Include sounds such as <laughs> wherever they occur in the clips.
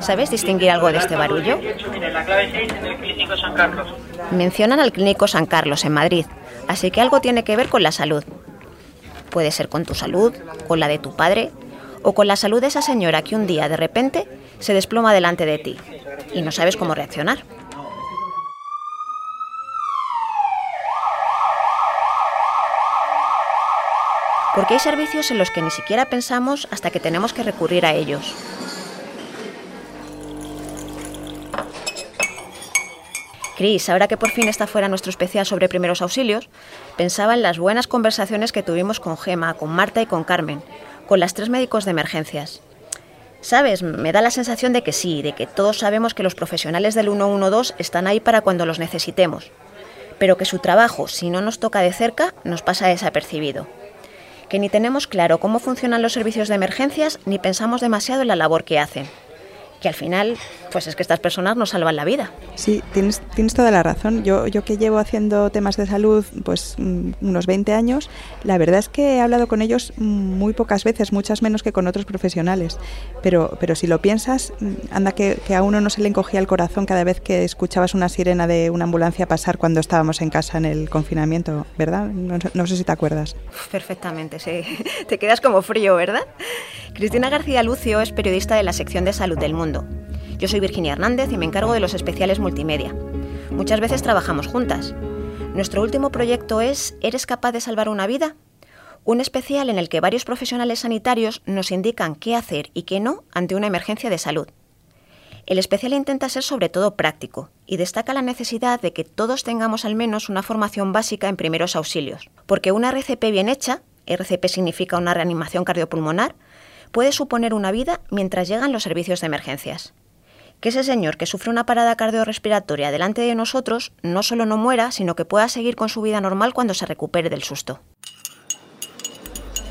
¿Sabes distinguir algo de este barullo? Mencionan al Clínico San Carlos en Madrid, así que algo tiene que ver con la salud. Puede ser con tu salud, con la de tu padre o con la salud de esa señora que un día de repente se desploma delante de ti y no sabes cómo reaccionar. Porque hay servicios en los que ni siquiera pensamos hasta que tenemos que recurrir a ellos. Cris, ahora que por fin está fuera nuestro especial sobre primeros auxilios, pensaba en las buenas conversaciones que tuvimos con Gema, con Marta y con Carmen, con las tres médicos de emergencias. Sabes, me da la sensación de que sí, de que todos sabemos que los profesionales del 112 están ahí para cuando los necesitemos, pero que su trabajo, si no nos toca de cerca, nos pasa desapercibido. Que ni tenemos claro cómo funcionan los servicios de emergencias ni pensamos demasiado en la labor que hacen que al final, pues es que estas personas nos salvan la vida. Sí, tienes, tienes toda la razón. Yo, yo que llevo haciendo temas de salud pues mm, unos 20 años, la verdad es que he hablado con ellos muy pocas veces, muchas menos que con otros profesionales. Pero, pero si lo piensas, mm, anda que, que a uno no se le encogía el corazón cada vez que escuchabas una sirena de una ambulancia pasar cuando estábamos en casa en el confinamiento, ¿verdad? No, no sé si te acuerdas. Perfectamente, sí. <laughs> Te quedas como frío, ¿verdad? Cristina García Lucio es periodista de la sección de salud del mundo yo soy Virginia Hernández y me encargo de los especiales multimedia. Muchas veces trabajamos juntas. Nuestro último proyecto es ¿Eres capaz de salvar una vida? Un especial en el que varios profesionales sanitarios nos indican qué hacer y qué no ante una emergencia de salud. El especial intenta ser sobre todo práctico y destaca la necesidad de que todos tengamos al menos una formación básica en primeros auxilios, porque una RCP bien hecha, RCP significa una reanimación cardiopulmonar, puede suponer una vida mientras llegan los servicios de emergencias. Que ese señor que sufre una parada cardiorrespiratoria delante de nosotros no solo no muera, sino que pueda seguir con su vida normal cuando se recupere del susto.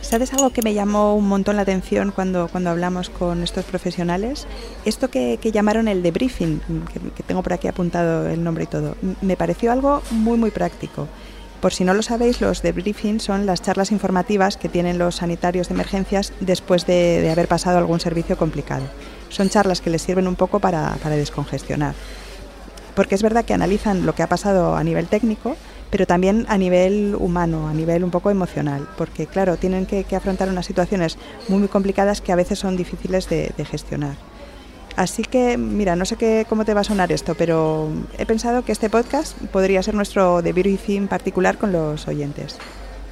¿Sabes algo que me llamó un montón la atención cuando, cuando hablamos con estos profesionales? Esto que, llamaron el debriefing, que, que tengo por aquí apuntado el nombre y todo, me pareció algo muy, muy práctico. Por si no lo sabéis, los debriefing son las charlas informativas que tienen los sanitarios de emergencias después de, haber pasado algún servicio complicado. Son charlas que les sirven un poco para, descongestionar. Porque es verdad que analizan lo que ha pasado a nivel técnico, pero también a nivel humano, a nivel un poco emocional, porque claro, tienen que, afrontar unas situaciones muy, muy complicadas que a veces son difíciles de gestionar. Así que, mira, no sé qué, cómo te va a sonar esto, pero he pensado que este podcast podría ser nuestro debriefing particular con los oyentes.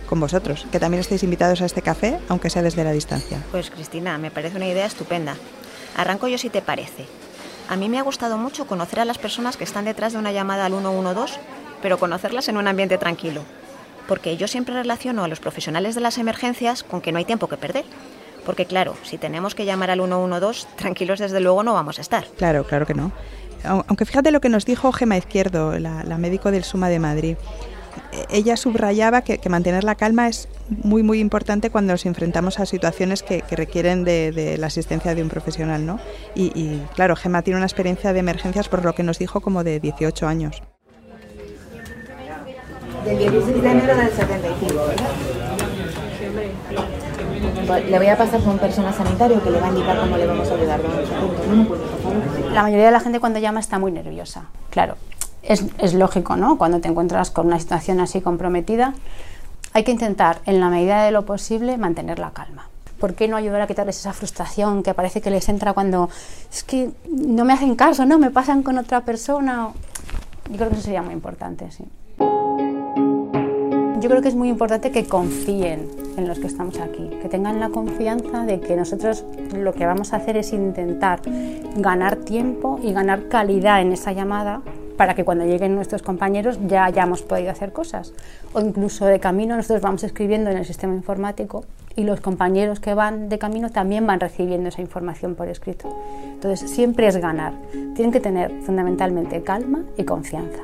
Con vosotros, que también estáis invitados a este café, aunque sea desde la distancia. Pues Cristina, me parece una idea estupenda. Arranco yo si te parece. A mí me ha gustado mucho conocer a las personas que están detrás de una llamada al 112, pero conocerlas en un ambiente tranquilo. Porque yo siempre relaciono a los profesionales de las emergencias con que no hay tiempo que perder porque claro, si tenemos que llamar al 112, tranquilos desde luego no vamos a estar. Claro, claro que no. Aunque fíjate lo que nos dijo Gema Izquierdo, la, médico del Suma de Madrid. E, ella subrayaba que, mantener la calma es muy, muy importante cuando nos enfrentamos a situaciones que, requieren de, la asistencia de un profesional, ¿no? Y, y, claro, Gema tiene una experiencia de emergencias, por lo que nos dijo, como de 18 años. Del 16 de enero del 75, ¿verdad? le voy a pasar con un personal sanitario que le va a indicar cómo le vamos a ayudar. La mayoría de la gente cuando llama está muy nerviosa, claro. Es, lógico, ¿no? Cuando te encuentras con una situación así comprometida, hay que intentar, en la medida de lo posible, mantener la calma. ¿Por qué no ayudar a quitarles esa frustración que parece que les entra cuando es que no me hacen caso, no me pasan con otra persona? Yo creo que eso sería muy importante, sí. Yo creo que es muy importante que confíen en los que estamos aquí, que tengan la confianza de que nosotros lo que vamos a hacer es intentar ganar tiempo y ganar calidad en esa llamada para que cuando lleguen nuestros compañeros ya hayamos podido hacer cosas. O incluso de camino nosotros vamos escribiendo en el sistema informático y los compañeros que van de camino también van recibiendo esa información por escrito. Entonces siempre es ganar. Tienen que tener fundamentalmente calma y confianza.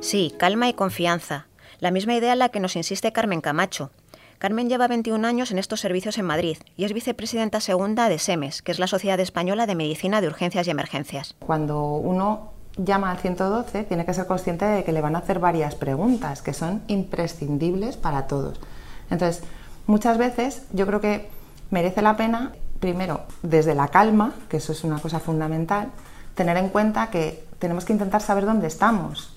Sí, calma y confianza. La misma idea en la que nos insiste Carmen Camacho. Carmen lleva 21 años en estos servicios en Madrid y es vicepresidenta segunda de SEMES, que es la Sociedad Española de Medicina de Urgencias y Emergencias. Cuando uno llama al 112 tiene que ser consciente de que le van a hacer varias preguntas que son imprescindibles para todos. Entonces, muchas veces yo creo que merece la pena primero, desde la calma, que eso es una cosa fundamental, tener en cuenta que tenemos que intentar saber dónde estamos.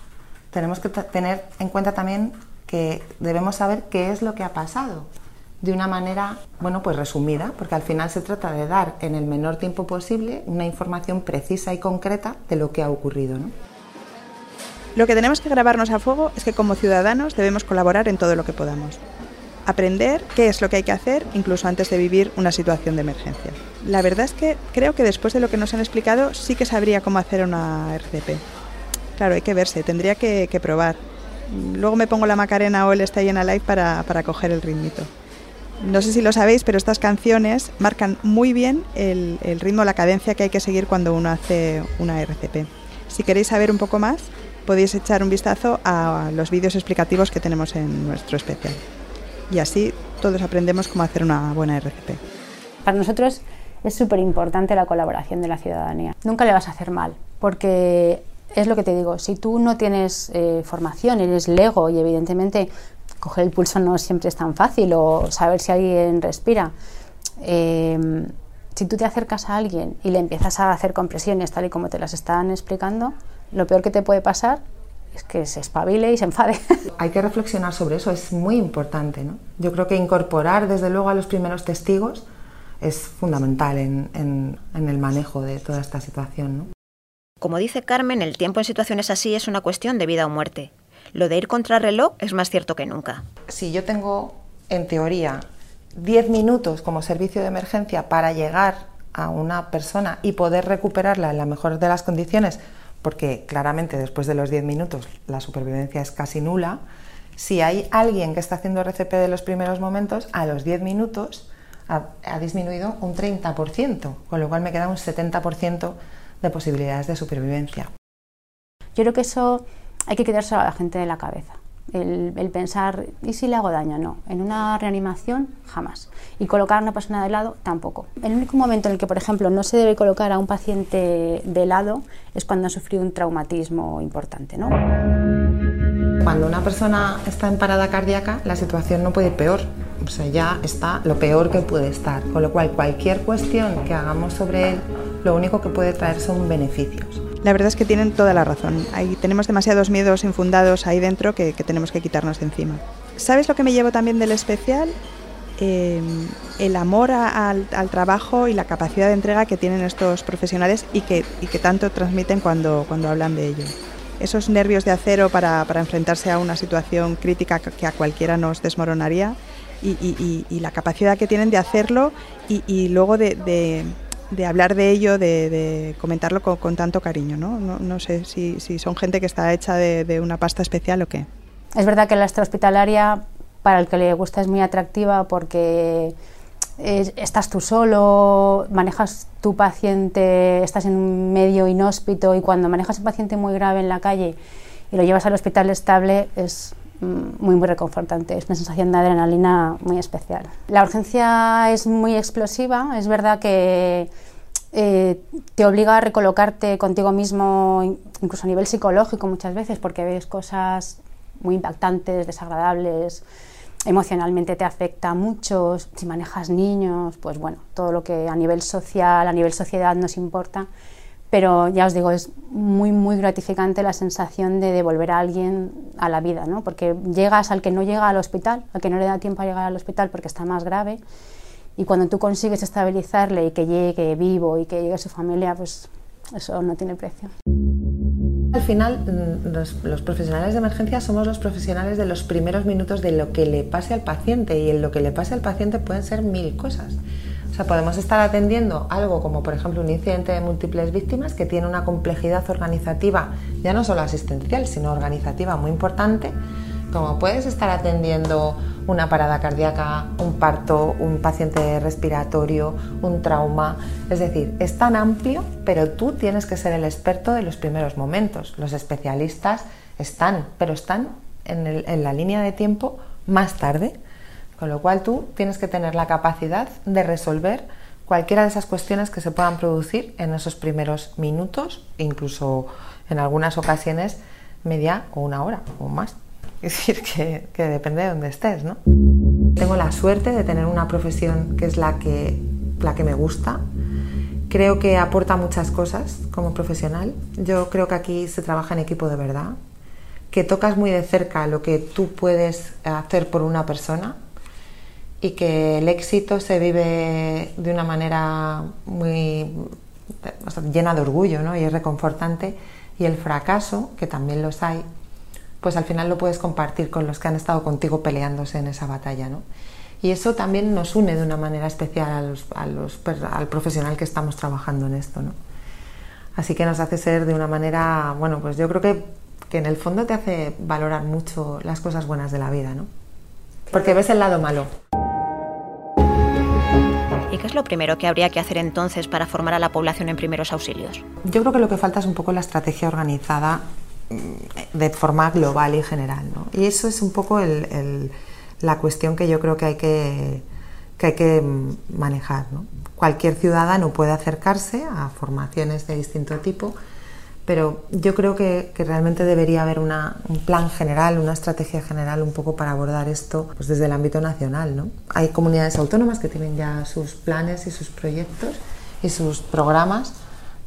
Tenemos que tener en cuenta también que debemos saber qué es lo que ha pasado de una manera, bueno, pues resumida, porque al final se trata de dar en el menor tiempo posible una información precisa y concreta de lo que ha ocurrido. Lo que tenemos que grabarnos a fuego es que como ciudadanos debemos colaborar en todo lo que podamos. Aprender qué es lo que hay que hacer incluso antes de vivir una situación de emergencia. La verdad es que creo que después de lo que nos han explicado sí que sabría cómo hacer una RCP. Claro, hay que verse, tendría que, probar. Luego me pongo la Macarena o el Stay in Alive para, para coger el ritmito. No sé si lo sabéis, pero estas canciones marcan muy bien el, ritmo, la cadencia que hay que seguir cuando uno hace una RCP. Si queréis saber un poco más, podéis echar un vistazo a los vídeos explicativos que tenemos en nuestro especial. Y así todos aprendemos cómo hacer una buena RCP. Para nosotros es súper importante la colaboración de la ciudadanía. Nunca le vas a hacer mal, porque es lo que te digo, si tú no tienes eh, formación, eres lego y evidentemente coger el pulso no siempre es tan fácil o saber si alguien respira. Em, si tú te acercas a alguien y le empiezas a hacer compresiones tal y como te las están explicando, lo peor que te puede pasar es que se espabile y se enfade. <laughs> Hay que reflexionar sobre eso, es muy importante. ¿no? Yo creo que incorporar desde luego a los primeros testigos es fundamental en, en el manejo de toda esta situación. ¿no? Como dice Carmen, el tiempo en situaciones así es una cuestión de vida o muerte lo de ir contra reloj es más cierto que nunca. Si yo tengo, en teoría, 10 minutos como servicio de emergencia para llegar a una persona y poder recuperarla en la mejor de las condiciones, porque claramente después de los 10 minutos la supervivencia es casi nula, si hay alguien que está haciendo RCP de los primeros momentos, a los 10 minutos ha, ha disminuido un 30%, con lo cual me queda un 70% de posibilidades de supervivencia. Yo creo que eso hay que quitarse a la gente de la cabeza. El, pensar, ¿y si le hago daño? No. En una reanimación, jamás. Y colocar a una persona de lado, tampoco. El único momento en el que, por ejemplo, no se debe colocar a un paciente de lado es cuando ha sufrido un traumatismo importante. ¿no? Cuando una persona está en parada cardíaca, la situación no puede ir peor. O sea, ya está lo peor que puede estar. Con lo cual, cualquier cuestión que hagamos sobre él, lo único que puede traer son beneficios. La verdad es que tienen toda la razón. Ahí tenemos demasiados miedos infundados ahí dentro que, tenemos que quitarnos de encima. ¿Sabes lo que me llevo también del especial? Eh, el amor al, trabajo y la capacidad de entrega que tienen estos profesionales y que, que tanto transmiten cuando, cuando hablan de ello. Esos nervios de acero para, enfrentarse a una situación crítica que a cualquiera nos desmoronaría y, la capacidad que tienen de hacerlo y, luego de hablar de ello, de, comentarlo con, tanto cariño, ¿no? No, sé si, son gente que está hecha de, una pasta especial o qué. Es verdad que la extrahospitalaria, para el que le gusta, es muy atractiva porque estás tú solo, manejas tu paciente, estás en un medio inhóspito y cuando manejas un paciente muy grave en la calle y lo llevas al hospital estable es muy muy reconfortante, es una sensación de adrenalina muy especial. La urgencia es muy explosiva, es verdad que eh, te obliga a recolocarte contigo mismo, incluso a nivel psicológico muchas veces, porque ves cosas muy impactantes, desagradables, emocionalmente te afecta mucho, si manejas niños, pues bueno, todo lo que a nivel social, a nivel sociedad nos importa, pero ya os digo, es muy, muy gratificante la sensación de devolver a alguien a la vida, ¿no? porque llegas al que no llega al hospital, al que no le da tiempo a llegar al hospital porque está más grave, y cuando tú consigues estabilizarle y que llegue vivo y que llegue su familia, pues eso no tiene precio. Al final, mm, los, profesionales de emergencia somos los profesionales de los primeros minutos de lo que le pase al paciente y en lo que le pase al paciente pueden ser mil cosas. Podemos estar atendiendo algo como, por ejemplo, un incidente de múltiples víctimas que tiene una complejidad organizativa, ya no solo asistencial, sino organizativa muy importante, como puedes estar atendiendo una parada cardíaca, un parto, un paciente respiratorio, un trauma. Es decir, es tan amplio, pero tú tienes que ser el experto de los primeros momentos. Los especialistas están, pero están en, la línea de tiempo más tarde, con lo cual tú tienes que tener la capacidad de resolver cualquiera de esas cuestiones que se puedan producir en esos primeros minutos, incluso en algunas ocasiones media o una hora o más. <laughs> Es decir, que, que depende de dónde estés, ¿no? Tengo la suerte de tener una profesión que es la que la que me gusta. Creo que aporta muchas cosas como profesional. Yo creo que aquí se trabaja en equipo de verdad, que tocas muy de cerca lo que tú puedes hacer por una persona y que el éxito se vive de una manera muy llena de orgullo ¿no? y es reconfortante y el fracaso, que también los hay, pues al final lo puedes compartir con los que han estado contigo peleándose en esa batalla. ¿no? Y eso también nos une de una manera especial al profesional que estamos trabajando en esto. ¿no? Así que nos hace ser de una manera, bueno, pues yo creo que, que en el fondo te hace valorar mucho las cosas buenas de la vida, ¿no? Porque ves el lado malo. ¿Y qué es lo primero que habría que hacer entonces para formar a la población en primeros auxilios? Yo creo que lo que falta es un poco la estrategia organizada mm, de forma global y general. ¿no? Y eso es un poco la cuestión que yo creo que hay que, que, hay que mm, manejar. Cualquier ciudadano puede acercarse a formaciones de distinto tipo pero yo creo que, realmente debería haber un plan general, una estrategia general un poco para abordar esto pues desde el ámbito nacional. ¿no? Hay comunidades autónomas que tienen ya sus planes y sus proyectos y sus programas,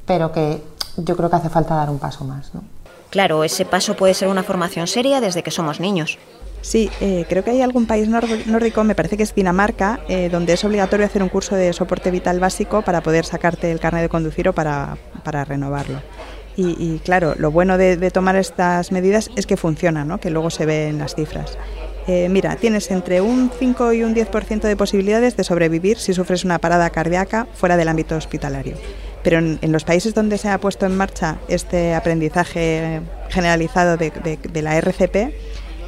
pero que yo creo que hace falta dar un paso más. ¿no? Claro, ese paso puede ser una formación seria desde que somos niños. Sí, eh, creo que hay algún país nórdico, me parece que es Dinamarca, eh, donde es obligatorio hacer un curso de soporte vital básico para poder sacarte el carnet de conducir o para, para renovarlo. Y, claro, lo bueno de, tomar estas medidas es que funcionan, ¿no? que luego se ve en las cifras. Eh, mira, tienes entre un 5 y un 10% de posibilidades de sobrevivir si sufres una parada cardíaca fuera del ámbito hospitalario. Pero en, los países donde se ha puesto en marcha este aprendizaje generalizado de, la RCP,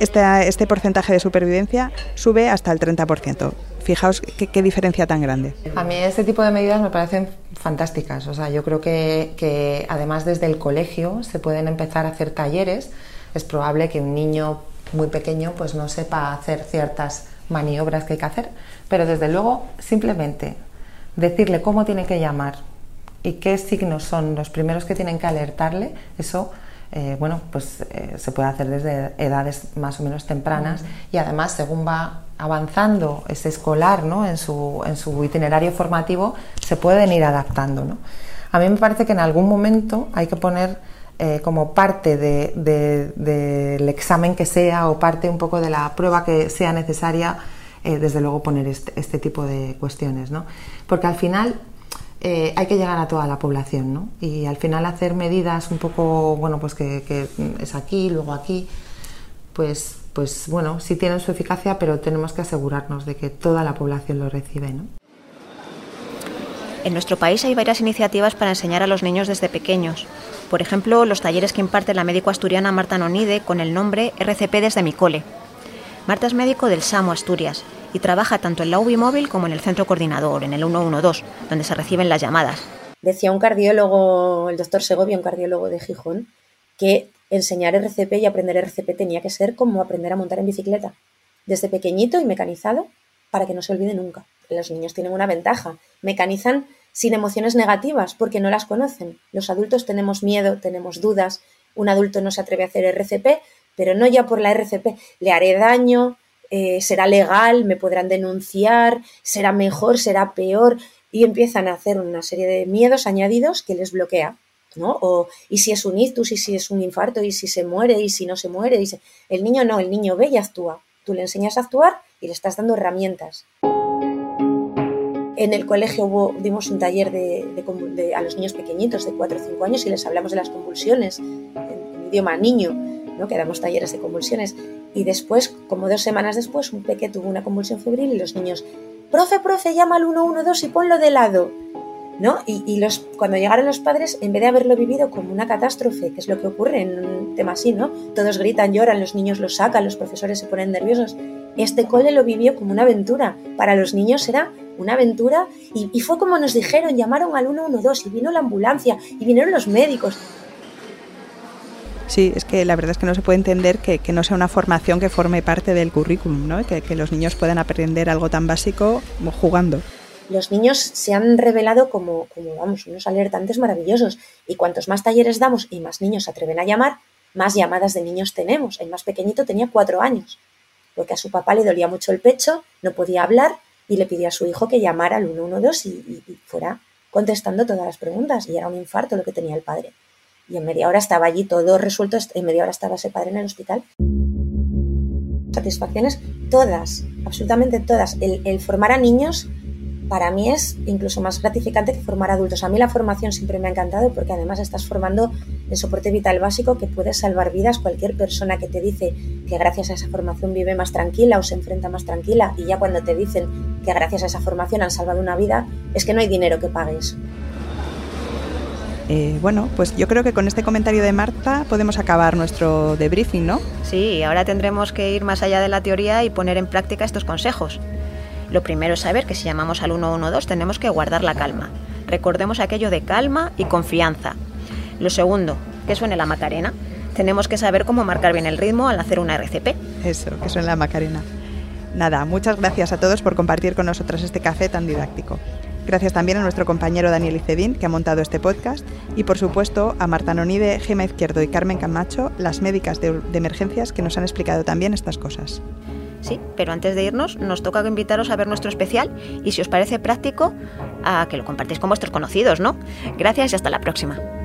este, este porcentaje de supervivencia sube hasta el 30%. Fijaos qué, diferencia tan grande. A mí este tipo de medidas me parecen fantásticas. O sea, yo creo que, además desde el colegio se pueden empezar a hacer talleres. Es probable que un niño muy pequeño pues no sepa hacer ciertas maniobras que hay que hacer, pero desde luego simplemente decirle cómo tiene que llamar y qué signos son los primeros que tienen que alertarle, eso eh, bueno, pues eh, se puede hacer desde edades más o menos tempranas y además según va avanzando ese escolar ¿no? en, su, en, su, itinerario formativo, se pueden ir adaptando. ¿no? A mí me parece que en algún momento hay que poner eh, como parte del de, examen que sea o parte un poco de la prueba que sea necesaria, desde luego poner este, este, tipo de cuestiones. ¿no? Porque al final eh, hay que llegar a toda la población, ¿no? Y al final hacer medidas un poco, bueno, pues que, es aquí, luego aquí, pues, pues bueno, sí tienen su eficacia, pero tenemos que asegurarnos de que toda la población lo recibe, ¿no? En nuestro país hay varias iniciativas para enseñar a los niños desde pequeños. Por ejemplo, los talleres que imparte la médico asturiana Marta Nonide con el nombre RCP desde mi cole. Marta es médico del SAMO Asturias y trabaja tanto en la UBI móvil como en el centro coordinador, en el 112, donde se reciben las llamadas. Decía un cardiólogo, el doctor Segovia, un cardiólogo de Gijón, que enseñar RCP y aprender RCP tenía que ser como aprender a montar en bicicleta, desde pequeñito y mecanizado, para que no se olvide nunca. Los niños tienen una ventaja, mecanizan sin emociones negativas porque no las conocen. Los adultos tenemos miedo, tenemos dudas, un adulto no se atreve a hacer RCP, pero no ya por la RCP, le haré daño, eh, será legal, me podrán denunciar, será mejor, será peor, y empiezan a hacer una serie de miedos añadidos que les bloquea. ¿no? O, y si es un ictus, y si es un infarto, y si se muere, y si no se muere. Y El niño no, el niño ve y actúa. Tú le enseñas a actuar y le estás dando herramientas. En el colegio hubo, dimos un taller de, a los niños pequeñitos de 4 o 5 años y les hablamos de las convulsiones en, en idioma niño, ¿no? que damos talleres de convulsiones. Y después, como dos semanas después, un peque tuvo una convulsión febril y los niños, profe, profe, llama al 112 y ponlo de lado. ¿No? Y, los, cuando llegaron los padres, en vez de haberlo vivido como una catástrofe, que es lo que ocurre en un tema así, ¿no? Todos gritan, lloran, los niños lo sacan, los profesores se ponen nerviosos. Este cole lo vivió como una aventura. Para los niños era una aventura y, y fue como nos dijeron, llamaron al 112 y vino la ambulancia y vinieron los médicos. Sí, es que la verdad es que no se puede entender que, no sea una formación que forme parte del currículum, ¿no? que, los niños puedan aprender algo tan básico jugando. Los niños se han revelado como, como vamos, unos alertantes maravillosos y cuantos más talleres damos y más niños se atreven a llamar, más llamadas de niños tenemos. El más pequeñito tenía cuatro años, porque a su papá le dolía mucho el pecho, no podía hablar y le pidió a su hijo que llamara al 112 y, y fuera contestando todas las preguntas. Y era un infarto lo que tenía el padre. Y en media hora estaba allí todo resuelto, en media hora estaba ese padre en el hospital. Satisfacciones todas, absolutamente todas. El, formar a niños para mí es incluso más gratificante que formar adultos. A mí la formación siempre me ha encantado porque además estás formando el soporte vital básico que puede salvar vidas. Cualquier persona que te dice que gracias a esa formación vive más tranquila o se enfrenta más tranquila y ya cuando te dicen que gracias a esa formación han salvado una vida, es que no hay dinero que pague eso. Eh, bueno, pues yo creo que con este comentario de Marta podemos acabar nuestro debriefing, ¿no? Sí, ahora tendremos que ir más allá de la teoría y poner en práctica estos consejos. Lo primero es saber que si llamamos al 112 tenemos que guardar la calma. Recordemos aquello de calma y confianza. Lo segundo, que suene la Macarena. Tenemos que saber cómo marcar bien el ritmo al hacer una RCP. Eso, que suene la Macarena. Nada, muchas gracias a todos por compartir con nosotras este café tan didáctico. Gracias también a nuestro compañero Daniel Icedín, que ha montado este podcast, y por supuesto a Marta Nonide, Gema Izquierdo y Carmen Camacho, las médicas de, emergencias que nos han explicado también estas cosas. Sí, pero antes de irnos, nos toca invitaros a ver nuestro especial y si os parece práctico, a que lo compartáis con vuestros conocidos, ¿no? Gracias y hasta la próxima.